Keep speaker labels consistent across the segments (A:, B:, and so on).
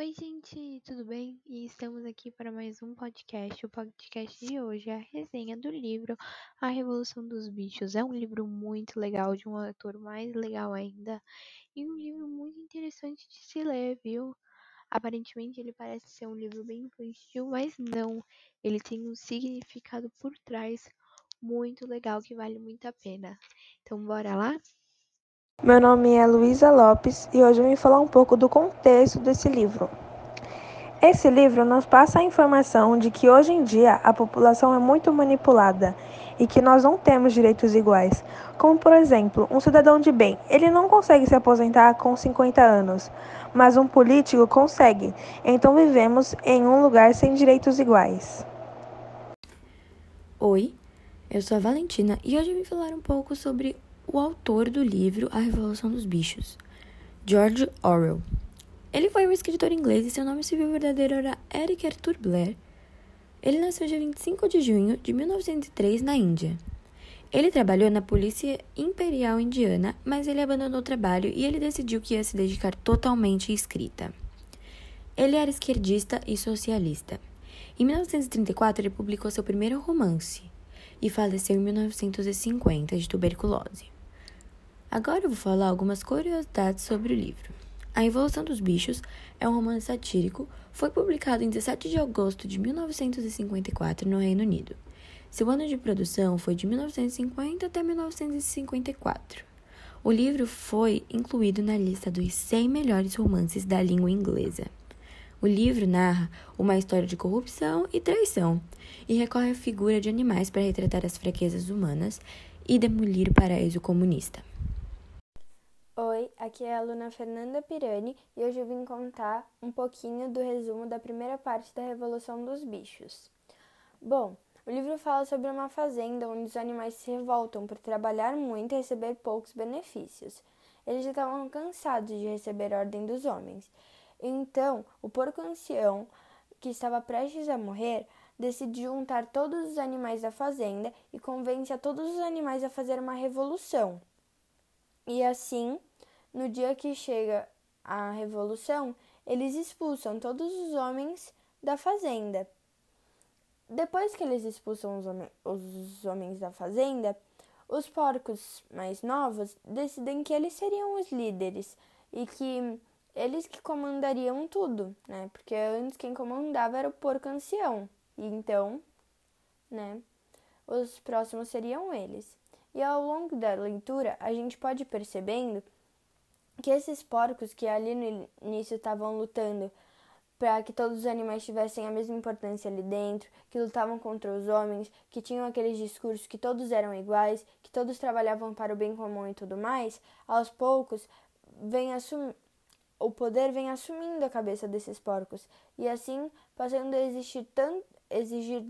A: Oi, gente, tudo bem? E estamos aqui para mais um podcast. O podcast de hoje é a resenha do livro A Revolução dos Bichos. É um livro muito legal, de um autor mais legal ainda, e um livro muito interessante de se ler, viu? Aparentemente ele parece ser um livro bem infantil, mas não. Ele tem um significado por trás muito legal que vale muito a pena. Então, bora lá?
B: Meu nome é Luísa Lopes e hoje eu vim falar um pouco do contexto desse livro. Esse livro nos passa a informação de que hoje em dia a população é muito manipulada e que nós não temos direitos iguais. Como, por exemplo, um cidadão de bem, ele não consegue se aposentar com 50 anos, mas um político consegue. Então vivemos em um lugar sem direitos iguais.
C: Oi, eu sou a Valentina e hoje eu vim falar um pouco sobre o autor do livro A Revolução dos Bichos, George Orwell. Ele foi um escritor inglês e seu nome civil verdadeiro era Eric Arthur Blair. Ele nasceu dia 25 de junho de 1903 na Índia. Ele trabalhou na Polícia Imperial Indiana, mas ele abandonou o trabalho e ele decidiu que ia se dedicar totalmente à escrita. Ele era esquerdista e socialista. Em 1934, ele publicou seu primeiro romance e faleceu em 1950 de tuberculose. Agora eu vou falar algumas curiosidades sobre o livro. A Evolução dos Bichos é um romance satírico, foi publicado em 17 de agosto de 1954 no Reino Unido. Seu ano de produção foi de 1950 até 1954. O livro foi incluído na lista dos 100 melhores romances da língua inglesa. O livro narra uma história de corrupção e traição e recorre à figura de animais para retratar as fraquezas humanas e demolir o paraíso comunista.
D: Oi, aqui é a aluna Fernanda Pirani e hoje eu vim contar um pouquinho do resumo da primeira parte da Revolução dos Bichos. Bom, o livro fala sobre uma fazenda onde os animais se revoltam por trabalhar muito e receber poucos benefícios. Eles já estavam cansados de receber ordem dos homens. Então, o porco ancião, que estava prestes a morrer, decide juntar todos os animais da fazenda e convence a todos os animais a fazer uma revolução. E assim, no dia que chega a revolução, eles expulsam todos os homens da fazenda. Depois que eles expulsam os, hom os homens da fazenda, os porcos mais novos decidem que eles seriam os líderes e que eles que comandariam tudo, né? Porque antes quem comandava era o porco ancião. E então, né, os próximos seriam eles. E ao longo da leitura, a gente pode ir percebendo que esses porcos que ali no início estavam lutando para que todos os animais tivessem a mesma importância ali dentro, que lutavam contra os homens, que tinham aqueles discursos que todos eram iguais, que todos trabalhavam para o bem comum e tudo mais, aos poucos vem assum... o poder vem assumindo a cabeça desses porcos e assim passando a existir tanto exigir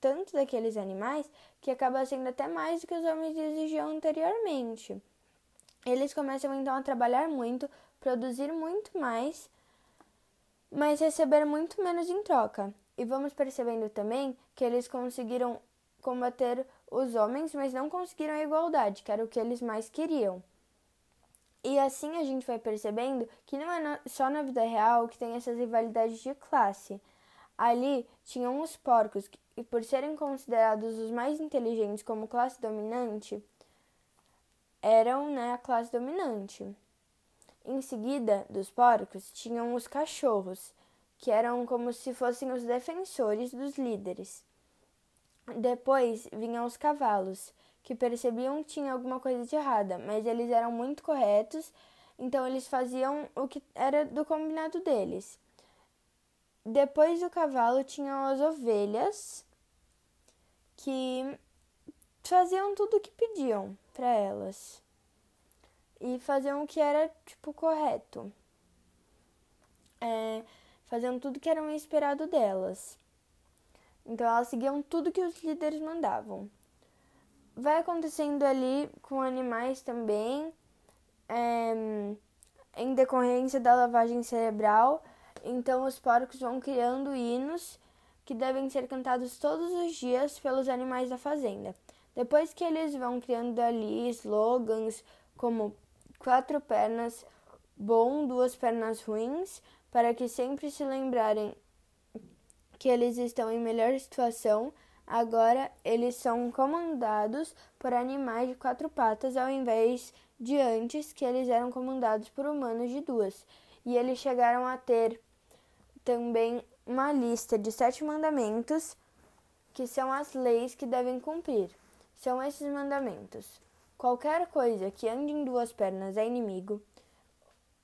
D: tanto daqueles animais que acaba sendo até mais do que os homens exigiam anteriormente. Eles começam então a trabalhar muito, produzir muito mais, mas receber muito menos em troca. E vamos percebendo também que eles conseguiram combater os homens, mas não conseguiram a igualdade, que era o que eles mais queriam. E assim a gente vai percebendo que não é só na vida real que tem essas rivalidades de classe. Ali tinham os porcos, e por serem considerados os mais inteligentes como classe dominante, eram né, a classe dominante. Em seguida dos porcos, tinham os cachorros, que eram como se fossem os defensores dos líderes. Depois vinham os cavalos, que percebiam que tinha alguma coisa de errada, mas eles eram muito corretos, então eles faziam o que era do combinado deles. Depois do cavalo tinham as ovelhas, que faziam tudo o que pediam para elas e faziam o que era tipo correto, é, faziam tudo que era esperado delas. Então elas seguiam tudo que os líderes mandavam. Vai acontecendo ali com animais também, é, em decorrência da lavagem cerebral. Então os porcos vão criando hinos que devem ser cantados todos os dias pelos animais da fazenda. Depois que eles vão criando ali slogans como quatro pernas bom, duas pernas ruins, para que sempre se lembrarem que eles estão em melhor situação, agora eles são comandados por animais de quatro patas ao invés de antes que eles eram comandados por humanos de duas. E eles chegaram a ter também uma lista de sete mandamentos que são as leis que devem cumprir. São esses mandamentos: qualquer coisa que ande em duas pernas é inimigo,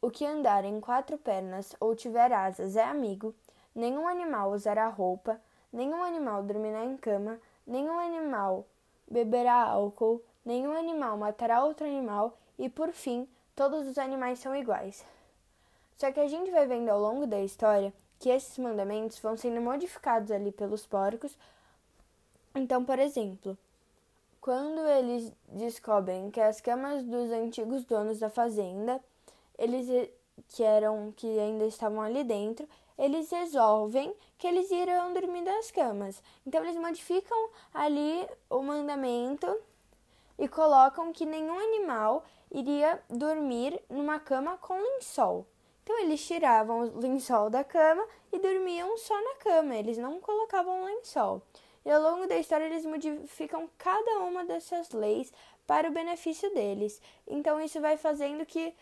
D: o que andar em quatro pernas ou tiver asas é amigo, nenhum animal usará roupa, nenhum animal dormirá em cama, nenhum animal beberá álcool, nenhum animal matará outro animal e, por fim, todos os animais são iguais. Só que a gente vai vendo ao longo da história que esses mandamentos vão sendo modificados ali pelos porcos. Então, por exemplo, quando eles descobrem que as camas dos antigos donos da fazenda, eles que eram que ainda estavam ali dentro, eles resolvem que eles irão dormir nas camas. Então eles modificam ali o mandamento e colocam que nenhum animal iria dormir numa cama com lençol. Então eles tiravam o lençol da cama e dormiam só na cama, eles não colocavam lençol. E ao longo da história eles modificam cada uma dessas leis para o benefício deles. Então isso vai fazendo que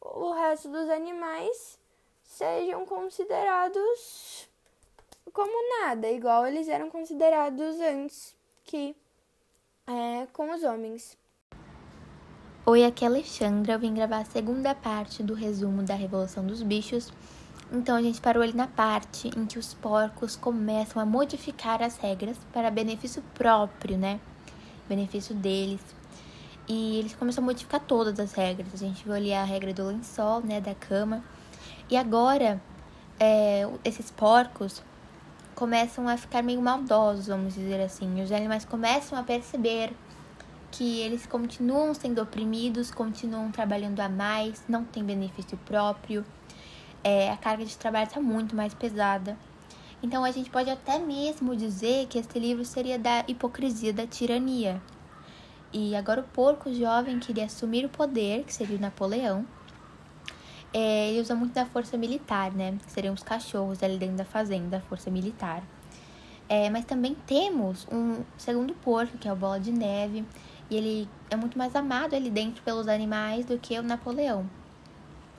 D: o resto dos animais sejam considerados como nada, igual eles eram considerados antes que é, com os homens.
A: Oi, aqui é Alexandra. Eu vim gravar a segunda parte do resumo da Revolução dos Bichos. Então a gente parou ali na parte em que os porcos começam a modificar as regras para benefício próprio, né? Benefício deles. E eles começam a modificar todas as regras. A gente viu ali a regra do lençol, né? Da cama. E agora, é, esses porcos começam a ficar meio maldosos, vamos dizer assim. Os animais começam a perceber que eles continuam sendo oprimidos, continuam trabalhando a mais, não tem benefício próprio, é, a carga de trabalho está muito mais pesada. Então a gente pode até mesmo dizer que esse livro seria da hipocrisia da tirania. E agora o porco jovem queria assumir o poder, que seria o Napoleão. É, ele usa muito da força militar, né? Que seriam os cachorros ali dentro da fazenda, da força militar. É, mas também temos um segundo porco, que é o Bola de Neve, e ele é muito mais amado ali dentro pelos animais do que o Napoleão.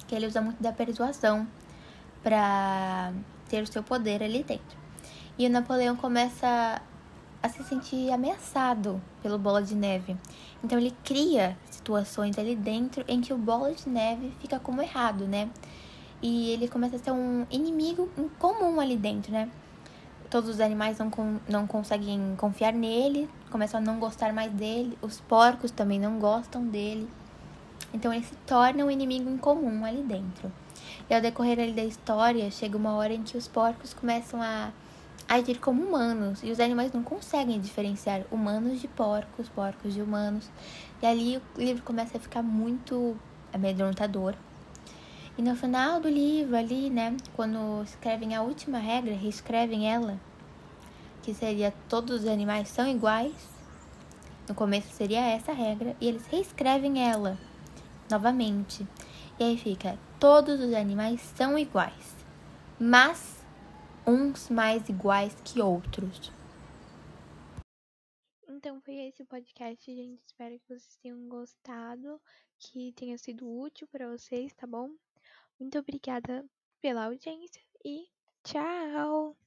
A: Que ele usa muito da persuasão para ter o seu poder ali dentro. E o Napoleão começa a se sentir ameaçado pelo Bola de Neve. Então ele cria situações ali dentro em que o Bola de Neve fica como errado, né? E ele começa a ser um inimigo comum ali dentro, né? Todos os animais não, não conseguem confiar nele, começam a não gostar mais dele. Os porcos também não gostam dele. Então ele se torna um inimigo em comum ali dentro. E ao decorrer ali da história, chega uma hora em que os porcos começam a agir como humanos e os animais não conseguem diferenciar humanos de porcos, porcos de humanos. E ali o livro começa a ficar muito amedrontador. E no final do livro, ali, né, quando escrevem a última regra, reescrevem ela, que seria todos os animais são iguais. No começo seria essa regra, e eles reescrevem ela novamente. E aí fica: todos os animais são iguais, mas uns mais iguais que outros. Então foi esse o podcast, gente. Espero que vocês tenham gostado, que tenha sido útil para vocês, tá bom? Muito obrigada pela audiência e tchau!